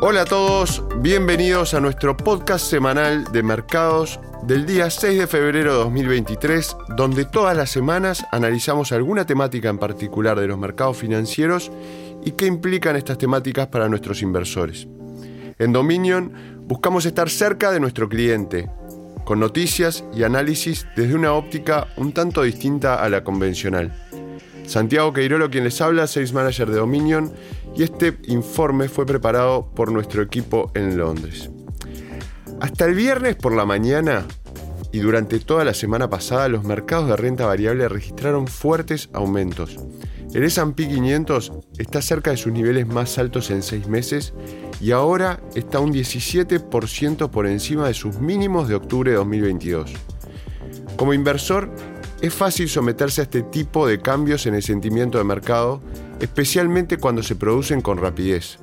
Hola a todos, bienvenidos a nuestro podcast semanal de mercados del día 6 de febrero de 2023, donde todas las semanas analizamos alguna temática en particular de los mercados financieros y qué implican estas temáticas para nuestros inversores. En Dominion buscamos estar cerca de nuestro cliente, con noticias y análisis desde una óptica un tanto distinta a la convencional. Santiago Queirolo quien les habla, Sales Manager de Dominion, y este informe fue preparado por nuestro equipo en Londres. Hasta el viernes por la mañana y durante toda la semana pasada los mercados de renta variable registraron fuertes aumentos. El S&P 500 está cerca de sus niveles más altos en seis meses y ahora está un 17% por encima de sus mínimos de octubre de 2022. Como inversor, es fácil someterse a este tipo de cambios en el sentimiento de mercado, especialmente cuando se producen con rapidez.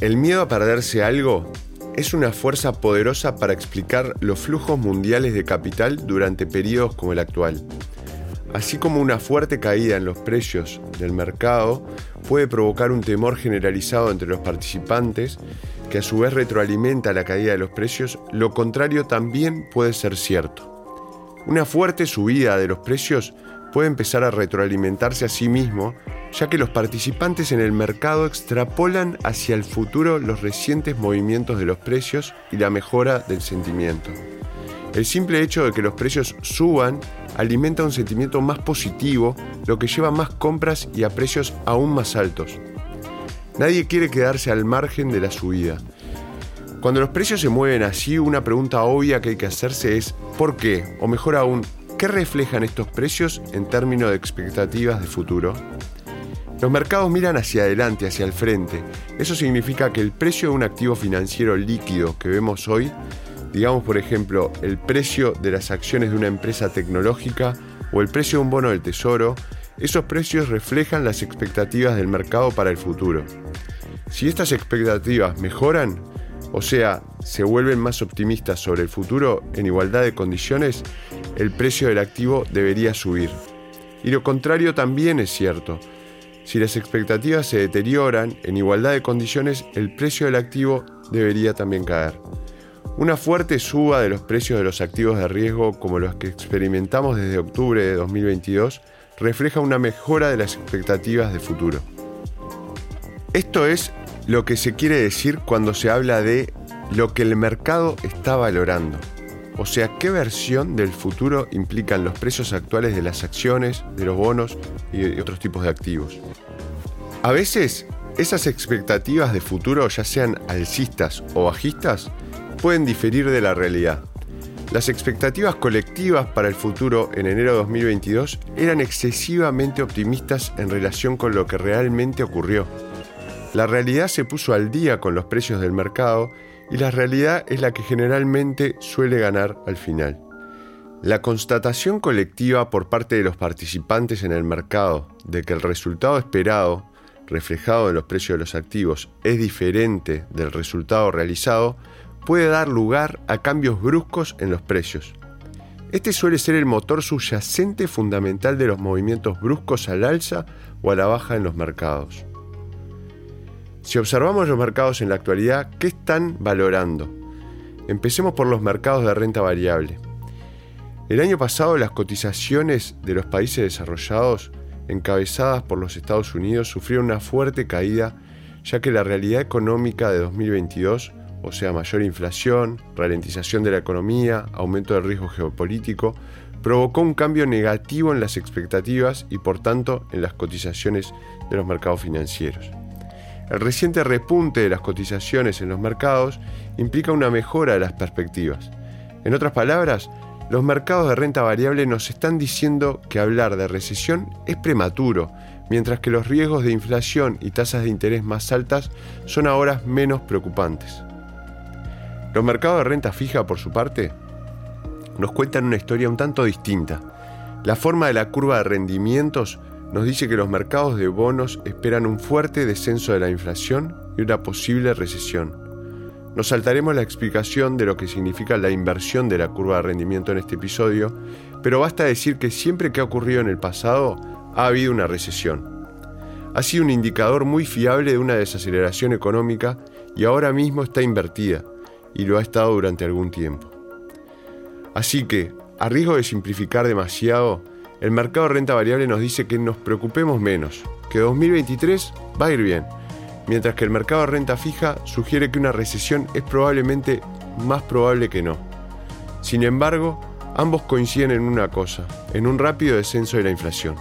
El miedo a perderse algo es una fuerza poderosa para explicar los flujos mundiales de capital durante periodos como el actual. Así como una fuerte caída en los precios del mercado puede provocar un temor generalizado entre los participantes, que a su vez retroalimenta la caída de los precios, lo contrario también puede ser cierto. Una fuerte subida de los precios puede empezar a retroalimentarse a sí mismo, ya que los participantes en el mercado extrapolan hacia el futuro los recientes movimientos de los precios y la mejora del sentimiento. El simple hecho de que los precios suban alimenta un sentimiento más positivo, lo que lleva más compras y a precios aún más altos. Nadie quiere quedarse al margen de la subida. Cuando los precios se mueven así, una pregunta obvia que hay que hacerse es ¿por qué? O mejor aún, ¿qué reflejan estos precios en términos de expectativas de futuro? Los mercados miran hacia adelante, hacia el frente. Eso significa que el precio de un activo financiero líquido que vemos hoy, digamos por ejemplo el precio de las acciones de una empresa tecnológica o el precio de un bono del tesoro, esos precios reflejan las expectativas del mercado para el futuro. Si estas expectativas mejoran, o sea, se vuelven más optimistas sobre el futuro en igualdad de condiciones, el precio del activo debería subir. Y lo contrario también es cierto. Si las expectativas se deterioran en igualdad de condiciones, el precio del activo debería también caer. Una fuerte suba de los precios de los activos de riesgo como los que experimentamos desde octubre de 2022 refleja una mejora de las expectativas de futuro. Esto es lo que se quiere decir cuando se habla de lo que el mercado está valorando. O sea, qué versión del futuro implican los precios actuales de las acciones, de los bonos y otros tipos de activos. A veces, esas expectativas de futuro, ya sean alcistas o bajistas, pueden diferir de la realidad. Las expectativas colectivas para el futuro en enero de 2022 eran excesivamente optimistas en relación con lo que realmente ocurrió. La realidad se puso al día con los precios del mercado y la realidad es la que generalmente suele ganar al final. La constatación colectiva por parte de los participantes en el mercado de que el resultado esperado, reflejado en los precios de los activos, es diferente del resultado realizado, puede dar lugar a cambios bruscos en los precios. Este suele ser el motor subyacente fundamental de los movimientos bruscos al alza o a la baja en los mercados. Si observamos los mercados en la actualidad, ¿qué están valorando? Empecemos por los mercados de renta variable. El año pasado las cotizaciones de los países desarrollados, encabezadas por los Estados Unidos, sufrieron una fuerte caída ya que la realidad económica de 2022, o sea mayor inflación, ralentización de la economía, aumento del riesgo geopolítico, provocó un cambio negativo en las expectativas y por tanto en las cotizaciones de los mercados financieros. El reciente repunte de las cotizaciones en los mercados implica una mejora de las perspectivas. En otras palabras, los mercados de renta variable nos están diciendo que hablar de recesión es prematuro, mientras que los riesgos de inflación y tasas de interés más altas son ahora menos preocupantes. Los mercados de renta fija, por su parte, nos cuentan una historia un tanto distinta. La forma de la curva de rendimientos nos dice que los mercados de bonos esperan un fuerte descenso de la inflación y una posible recesión. Nos saltaremos la explicación de lo que significa la inversión de la curva de rendimiento en este episodio, pero basta decir que siempre que ha ocurrido en el pasado ha habido una recesión. Ha sido un indicador muy fiable de una desaceleración económica y ahora mismo está invertida y lo ha estado durante algún tiempo. Así que, a riesgo de simplificar demasiado, el mercado de renta variable nos dice que nos preocupemos menos, que 2023 va a ir bien, mientras que el mercado de renta fija sugiere que una recesión es probablemente más probable que no. Sin embargo, ambos coinciden en una cosa, en un rápido descenso de la inflación.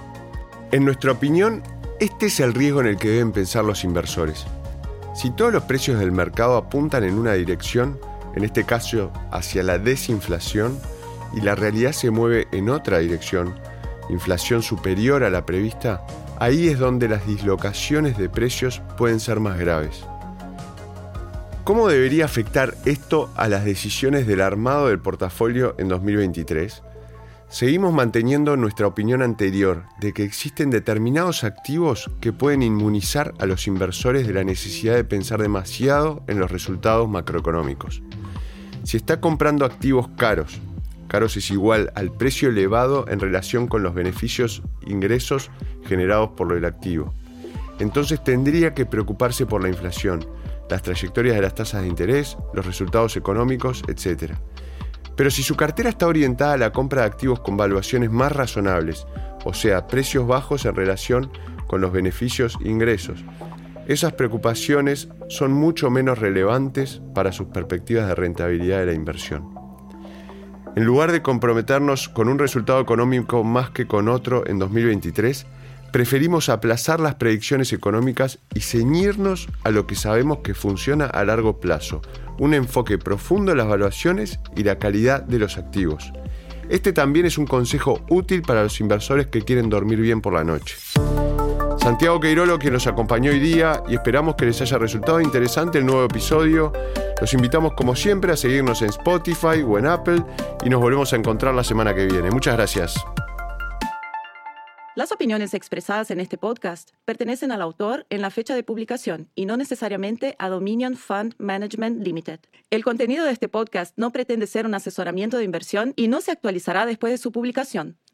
En nuestra opinión, este es el riesgo en el que deben pensar los inversores. Si todos los precios del mercado apuntan en una dirección, en este caso hacia la desinflación, y la realidad se mueve en otra dirección, inflación superior a la prevista, ahí es donde las dislocaciones de precios pueden ser más graves. ¿Cómo debería afectar esto a las decisiones del armado del portafolio en 2023? Seguimos manteniendo nuestra opinión anterior de que existen determinados activos que pueden inmunizar a los inversores de la necesidad de pensar demasiado en los resultados macroeconómicos. Si está comprando activos caros, caros es igual al precio elevado en relación con los beneficios ingresos generados por el activo, entonces tendría que preocuparse por la inflación, las trayectorias de las tasas de interés, los resultados económicos, etc. Pero si su cartera está orientada a la compra de activos con valuaciones más razonables, o sea, precios bajos en relación con los beneficios ingresos, esas preocupaciones son mucho menos relevantes para sus perspectivas de rentabilidad de la inversión. En lugar de comprometernos con un resultado económico más que con otro en 2023, preferimos aplazar las predicciones económicas y ceñirnos a lo que sabemos que funciona a largo plazo, un enfoque profundo en las valuaciones y la calidad de los activos. Este también es un consejo útil para los inversores que quieren dormir bien por la noche. Santiago Queirolo que nos acompañó hoy día y esperamos que les haya resultado interesante el nuevo episodio. Los invitamos como siempre a seguirnos en Spotify o en Apple y nos volvemos a encontrar la semana que viene. Muchas gracias. Las opiniones expresadas en este podcast pertenecen al autor en la fecha de publicación y no necesariamente a Dominion Fund Management Limited. El contenido de este podcast no pretende ser un asesoramiento de inversión y no se actualizará después de su publicación.